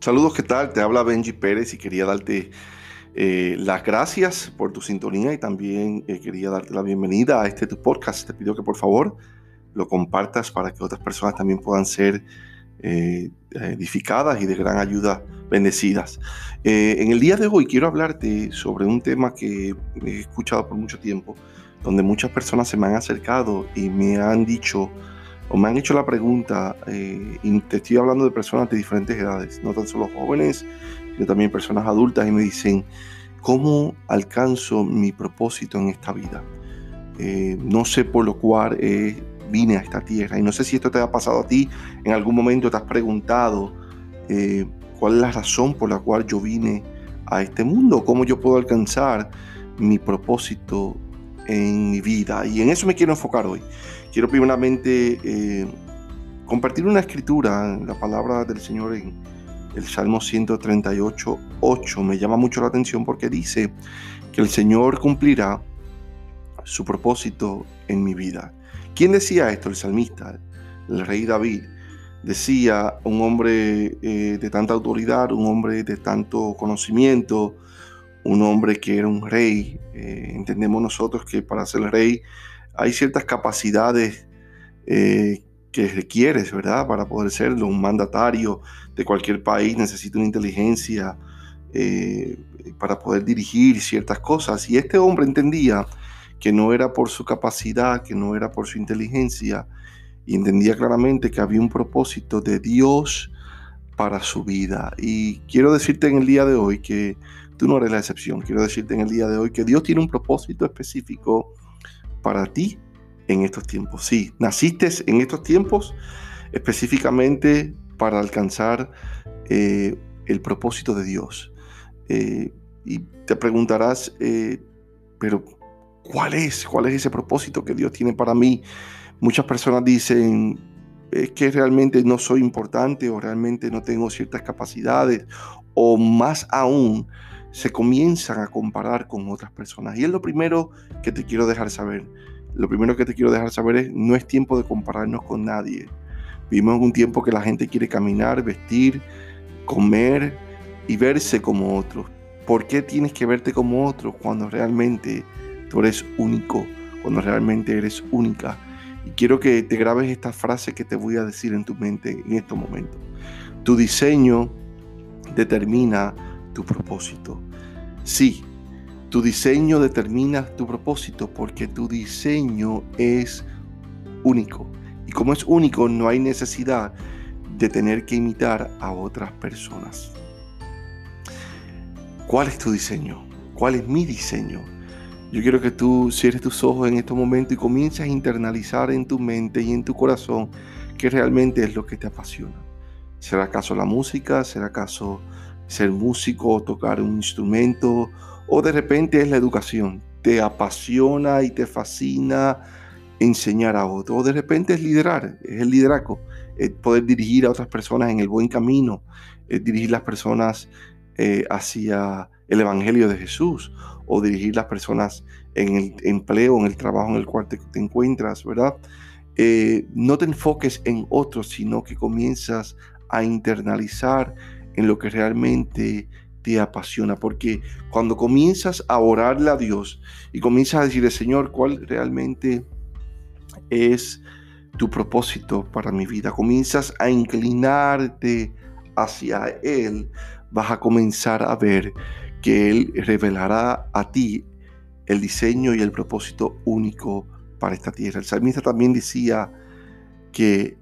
Saludos, ¿qué tal? Te habla Benji Pérez y quería darte eh, las gracias por tu sintonía y también eh, quería darte la bienvenida a este tu podcast. Te pido que por favor lo compartas para que otras personas también puedan ser eh, edificadas y de gran ayuda bendecidas. en el día de hoy quiero hablarte sobre un tema que he escuchado por mucho tiempo, donde muchas personas se me han acercado y me han dicho, o me han hecho la pregunta, eh, y te estoy hablando de personas de diferentes edades, no tan solo jóvenes, sino también personas adultas, y me dicen, ¿cómo alcanzo mi propósito en esta vida? Eh, no sé por lo cual eh, vine a esta tierra, y no sé si esto te ha pasado a ti, en algún momento te has preguntado cuál es la razón por la cual yo vine a este mundo, cómo yo puedo alcanzar mi propósito en mi vida, y en eso me quiero enfocar hoy. Quiero primeramente eh, compartir una escritura, la palabra del Señor en el Salmo 138, 8. Me llama mucho la atención porque dice que el Señor cumplirá su propósito en mi vida. ¿Quién decía esto? El salmista, el rey David. Decía un hombre eh, de tanta autoridad, un hombre de tanto conocimiento, un hombre que era un rey. Eh, entendemos nosotros que para ser rey hay ciertas capacidades eh, que requieres, ¿verdad? Para poder serlo. Un mandatario de cualquier país necesita una inteligencia eh, para poder dirigir ciertas cosas. Y este hombre entendía que no era por su capacidad, que no era por su inteligencia, y entendía claramente que había un propósito de Dios para su vida. Y quiero decirte en el día de hoy que tú no eres la excepción. Quiero decirte en el día de hoy que Dios tiene un propósito específico para ti en estos tiempos. Sí, naciste en estos tiempos específicamente para alcanzar eh, el propósito de Dios. Eh, y te preguntarás, eh, pero ¿cuál es? ¿Cuál es ese propósito que Dios tiene para mí? Muchas personas dicen, es que realmente no soy importante o realmente no tengo ciertas capacidades o más aún se comienzan a comparar con otras personas. Y es lo primero que te quiero dejar saber. Lo primero que te quiero dejar saber es, no es tiempo de compararnos con nadie. Vivimos un tiempo que la gente quiere caminar, vestir, comer y verse como otros. ¿Por qué tienes que verte como otros cuando realmente tú eres único, cuando realmente eres única? Y quiero que te grabes esta frase que te voy a decir en tu mente en estos momentos. Tu diseño determina tu propósito. Sí, tu diseño determina tu propósito porque tu diseño es único. Y como es único, no hay necesidad de tener que imitar a otras personas. ¿Cuál es tu diseño? ¿Cuál es mi diseño? Yo quiero que tú cierres tus ojos en este momento y comiences a internalizar en tu mente y en tu corazón que realmente es lo que te apasiona. ¿Será acaso la música? ¿Será acaso ser músico, tocar un instrumento, o de repente es la educación. Te apasiona y te fascina enseñar a otro, o de repente es liderar, es el liderazgo, es poder dirigir a otras personas en el buen camino, dirigir las personas eh, hacia el Evangelio de Jesús, o dirigir las personas en el empleo, en el trabajo en el cual te, encuentras, ¿verdad? Eh, no te enfoques en otros, sino que comienzas a internalizar en lo que realmente te apasiona, porque cuando comienzas a orarle a Dios y comienzas a decirle, Señor, ¿cuál realmente es tu propósito para mi vida? Comienzas a inclinarte hacia Él, vas a comenzar a ver que Él revelará a ti el diseño y el propósito único para esta tierra. El salmista también decía que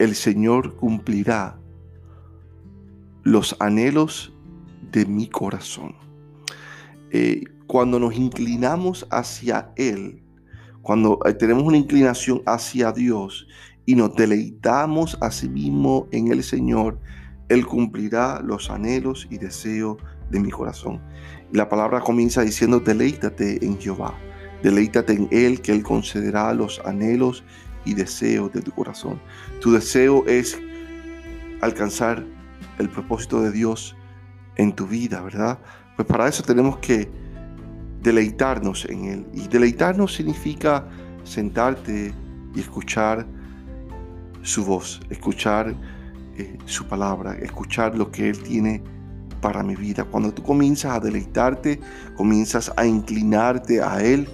el Señor cumplirá los anhelos de mi corazón. Eh, cuando nos inclinamos hacia Él, cuando eh, tenemos una inclinación hacia Dios y nos deleitamos a sí mismo en el Señor, Él cumplirá los anhelos y deseos de mi corazón. La palabra comienza diciendo, deleítate en Jehová, deleítate en Él, que Él concederá los anhelos y deseos de tu corazón. Tu deseo es alcanzar el propósito de Dios en tu vida, ¿verdad? Pues para eso tenemos que deleitarnos en Él. Y deleitarnos significa sentarte y escuchar su voz, escuchar eh, su palabra, escuchar lo que Él tiene para mi vida. Cuando tú comienzas a deleitarte, comienzas a inclinarte a Él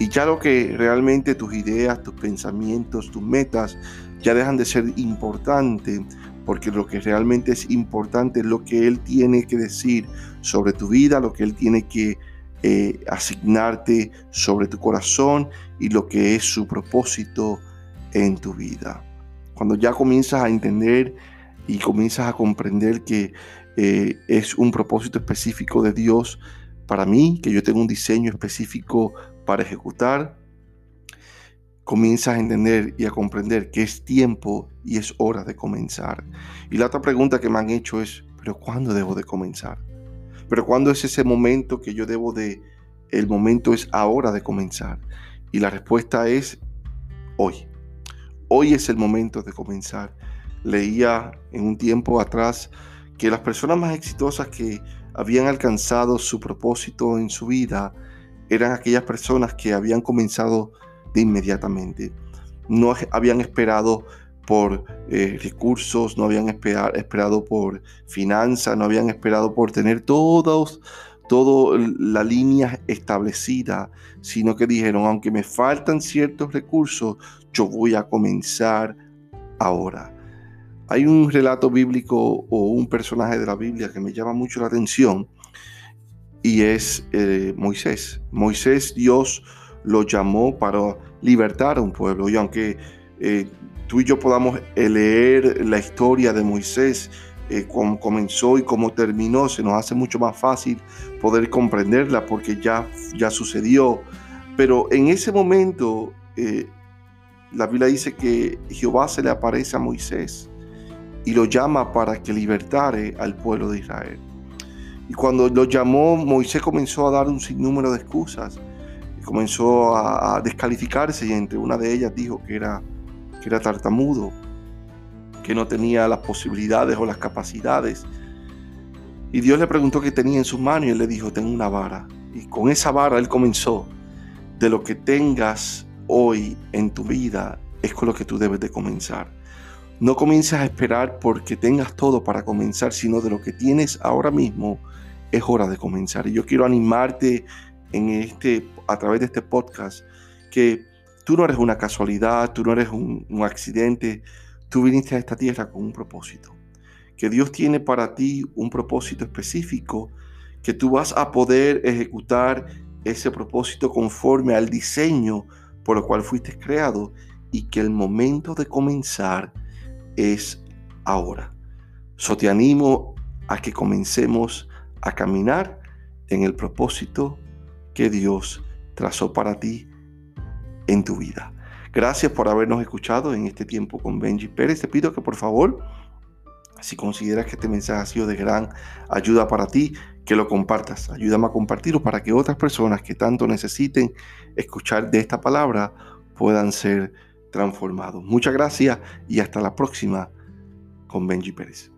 y ya lo que realmente tus ideas, tus pensamientos, tus metas ya dejan de ser importantes porque lo que realmente es importante es lo que Él tiene que decir sobre tu vida, lo que Él tiene que eh, asignarte sobre tu corazón y lo que es su propósito en tu vida. Cuando ya comienzas a entender y comienzas a comprender que eh, es un propósito específico de Dios para mí, que yo tengo un diseño específico para ejecutar, comienzas a entender y a comprender que es tiempo y es hora de comenzar. Y la otra pregunta que me han hecho es, pero ¿cuándo debo de comenzar? Pero ¿cuándo es ese momento que yo debo de... El momento es ahora de comenzar. Y la respuesta es hoy. Hoy es el momento de comenzar. Leía en un tiempo atrás que las personas más exitosas que habían alcanzado su propósito en su vida eran aquellas personas que habían comenzado de inmediatamente. No habían esperado por eh, recursos, no habían esperado por finanzas, no habían esperado por tener todos, toda la línea establecida, sino que dijeron, aunque me faltan ciertos recursos, yo voy a comenzar ahora. Hay un relato bíblico o un personaje de la Biblia que me llama mucho la atención y es eh, Moisés. Moisés, Dios lo llamó para libertar a un pueblo y aunque eh, tú y yo podamos eh, leer la historia de Moisés, eh, cómo comenzó y cómo terminó, se nos hace mucho más fácil poder comprenderla porque ya, ya sucedió. Pero en ese momento, la Biblia dice que Jehová se le aparece a Moisés y lo llama para que libertare al pueblo de Israel. Y cuando lo llamó, Moisés comenzó a dar un sinnúmero de excusas. Comenzó a, a descalificarse y entre una de ellas dijo que era que era tartamudo, que no tenía las posibilidades o las capacidades. Y Dios le preguntó qué tenía en sus manos y él le dijo, tengo una vara. Y con esa vara él comenzó, de lo que tengas hoy en tu vida es con lo que tú debes de comenzar. No comiences a esperar porque tengas todo para comenzar, sino de lo que tienes ahora mismo es hora de comenzar. Y yo quiero animarte en este, a través de este podcast que Tú no eres una casualidad, tú no eres un, accidente, tú viniste a esta tierra con un propósito. Que Dios tiene para ti un propósito específico, que tú vas a poder ejecutar ese propósito conforme al diseño por el cual fuiste creado y que el momento de comenzar es ahora. So te animo a que comencemos a caminar en el propósito que Dios trazó para ti en tu vida. Gracias por habernos escuchado en este tiempo con Benji Pérez. Te pido que por favor, si consideras que este mensaje ha sido de gran ayuda para ti, que lo compartas. Ayúdame a compartirlo para que otras personas que tanto necesiten escuchar de esta palabra puedan ser transformados. Muchas gracias y hasta la próxima con Benji Pérez.